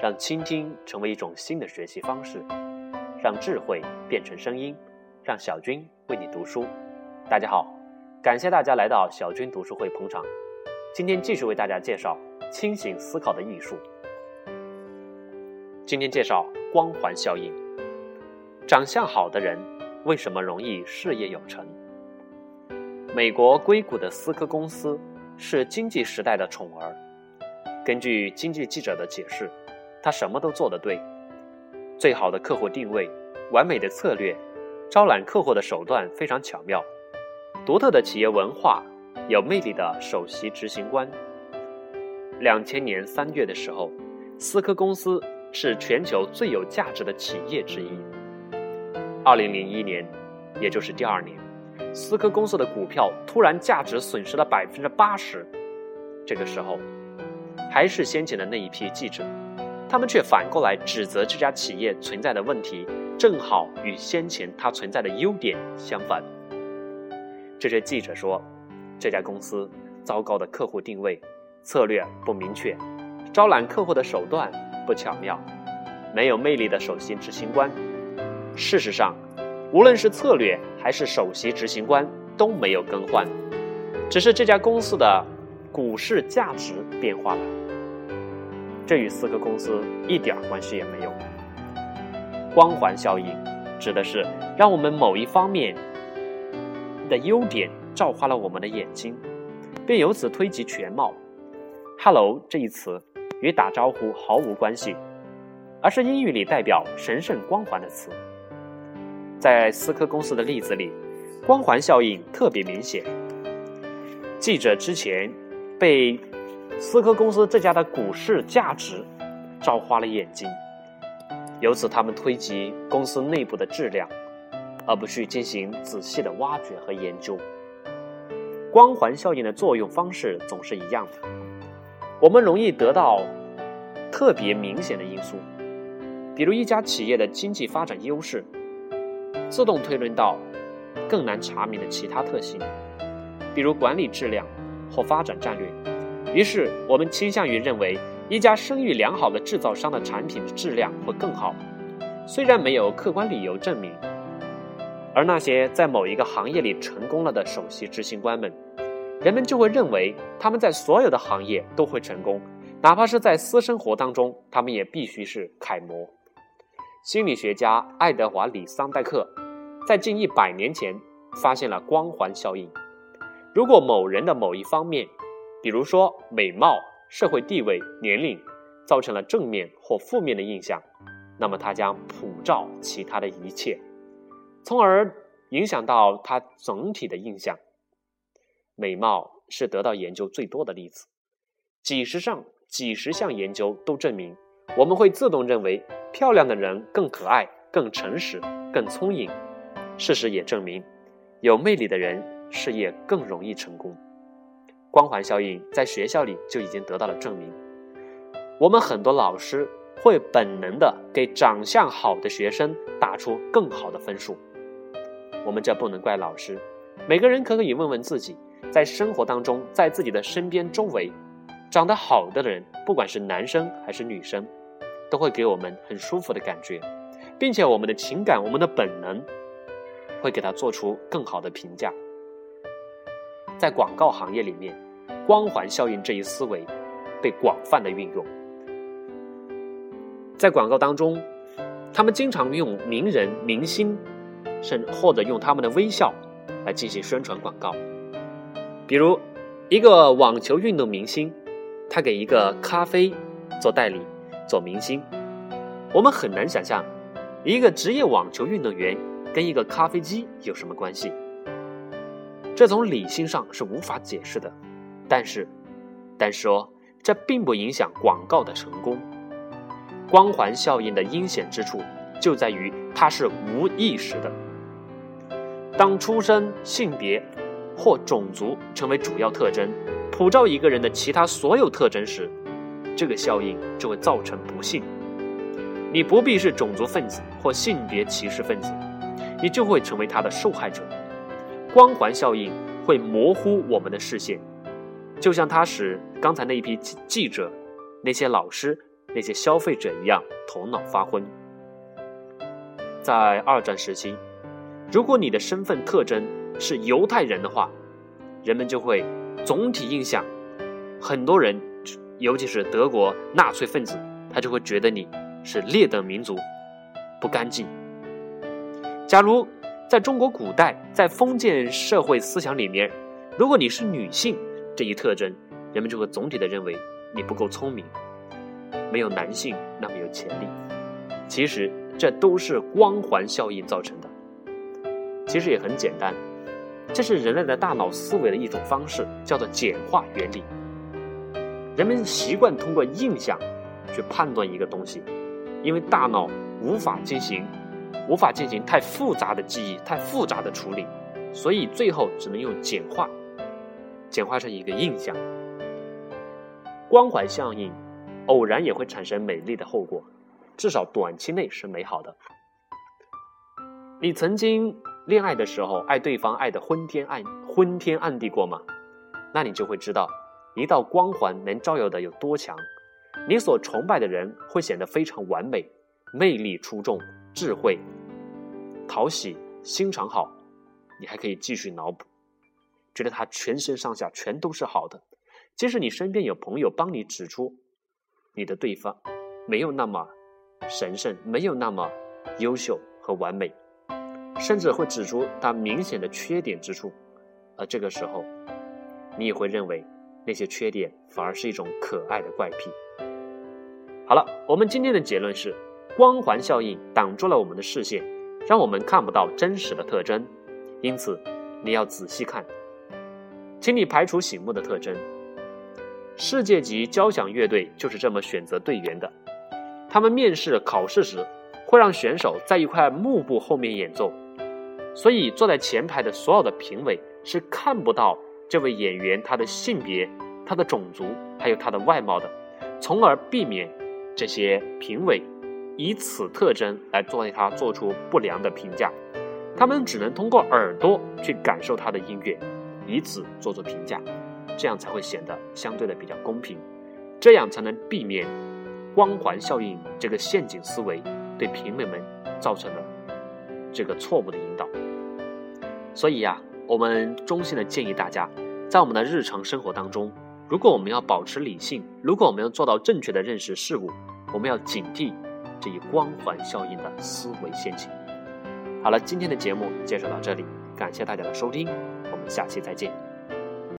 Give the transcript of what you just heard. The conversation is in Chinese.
让倾听成为一种新的学习方式，让智慧变成声音，让小军为你读书。大家好，感谢大家来到小军读书会捧场。今天继续为大家介绍清醒思考的艺术。今天介绍光环效应。长相好的人为什么容易事业有成？美国硅谷的思科公司是经济时代的宠儿。根据经济记者的解释。他什么都做得对，最好的客户定位，完美的策略，招揽客户的手段非常巧妙，独特的企业文化，有魅力的首席执行官。两千年三月的时候，思科公司是全球最有价值的企业之一。二零零一年，也就是第二年，思科公司的股票突然价值损失了百分之八十。这个时候，还是先前的那一批记者。他们却反过来指责这家企业存在的问题，正好与先前它存在的优点相反。这些记者说，这家公司糟糕的客户定位，策略不明确，招揽客户的手段不巧妙，没有魅力的首席执行官。事实上，无论是策略还是首席执行官都没有更换，只是这家公司的股市价值变化了。这与思科公司一点关系也没有。光环效应指的是让我们某一方面的优点照花了我们的眼睛，并由此推及全貌。“Hello” 这一词与打招呼毫无关系，而是英语里代表神圣光环的词。在思科公司的例子里，光环效应特别明显。记者之前被。思科公司这家的股市价值照花了眼睛，由此他们推及公司内部的质量，而不去进行仔细的挖掘和研究。光环效应的作用方式总是一样的，我们容易得到特别明显的因素，比如一家企业的经济发展优势，自动推论到更难查明的其他特性，比如管理质量或发展战略。于是，我们倾向于认为一家声誉良好的制造商的产品的质量会更好，虽然没有客观理由证明。而那些在某一个行业里成功了的首席执行官们，人们就会认为他们在所有的行业都会成功，哪怕是在私生活当中，他们也必须是楷模。心理学家爱德华·里桑代克在近一百年前发现了光环效应。如果某人的某一方面，比如说，美貌、社会地位、年龄，造成了正面或负面的印象，那么它将普照其他的一切，从而影响到他整体的印象。美貌是得到研究最多的例子，几十上几十项研究都证明，我们会自动认为漂亮的人更可爱、更诚实、更聪颖。事实也证明，有魅力的人事业更容易成功。光环效应在学校里就已经得到了证明。我们很多老师会本能的给长相好的学生打出更好的分数。我们这不能怪老师，每个人可可以问问自己，在生活当中，在自己的身边周围，长得好的人，不管是男生还是女生，都会给我们很舒服的感觉，并且我们的情感，我们的本能，会给他做出更好的评价。在广告行业里面，光环效应这一思维被广泛的运用。在广告当中，他们经常用名人、明星，甚或者用他们的微笑来进行宣传广告。比如，一个网球运动明星，他给一个咖啡做代理、做明星。我们很难想象，一个职业网球运动员跟一个咖啡机有什么关系。这从理性上是无法解释的，但是，但说这并不影响广告的成功。光环效应的阴险之处就在于它是无意识的。当出身、性别或种族成为主要特征，普照一个人的其他所有特征时，这个效应就会造成不幸。你不必是种族分子或性别歧视分子，你就会成为他的受害者。光环效应会模糊我们的视线，就像它使刚才那一批记者、那些老师那些消费者一样头脑发昏。在二战时期，如果你的身份特征是犹太人的话，人们就会总体印象，很多人，尤其是德国纳粹分子，他就会觉得你是劣等民族，不干净。假如在中国古代，在封建社会思想里面，如果你是女性这一特征，人们就会总体的认为你不够聪明，没有男性那么有潜力。其实。这都是光环效应造成的。其实也很简单，这是人类的大脑思维的一种方式，叫做简化原理。人们习惯通过印象去判断一个东西，因为大脑无法进行无法进行太复杂的记忆、太复杂的处理，所以最后只能用简化，简化成一个印象。光环效应偶然也会产生美丽的后果。至少短期内是美好的。你曾经恋爱的时候爱对方爱的昏天暗昏天暗地过吗？那你就会知道，一道光环能照耀的有多强。你所崇拜的人会显得非常完美、魅力出众、智慧、讨喜、心肠好。你还可以继续脑补，觉得他全身上下全都是好的。即使你身边有朋友帮你指出你的对方没有那么。神圣没有那么优秀和完美，甚至会指出他明显的缺点之处，而这个时候，你也会认为那些缺点反而是一种可爱的怪癖。好了，我们今天的结论是：光环效应挡住了我们的视线，让我们看不到真实的特征。因此，你要仔细看，请你排除醒目的特征。世界级交响乐队就是这么选择队员的。他们面试考试时，会让选手在一块幕布后面演奏，所以坐在前排的所有的评委是看不到这位演员他的性别、他的种族还有他的外貌的，从而避免这些评委以此特征来对他做出不良的评价。他们只能通过耳朵去感受他的音乐，以此做出评价，这样才会显得相对的比较公平，这样才能避免。光环效应这个陷阱思维对评委们造成的这个错误的引导，所以呀，我们衷心的建议大家，在我们的日常生活当中，如果我们要保持理性，如果我们要做到正确的认识事物，我们要警惕这一光环效应的思维陷阱。好了，今天的节目介绍到这里，感谢大家的收听，我们下期再见。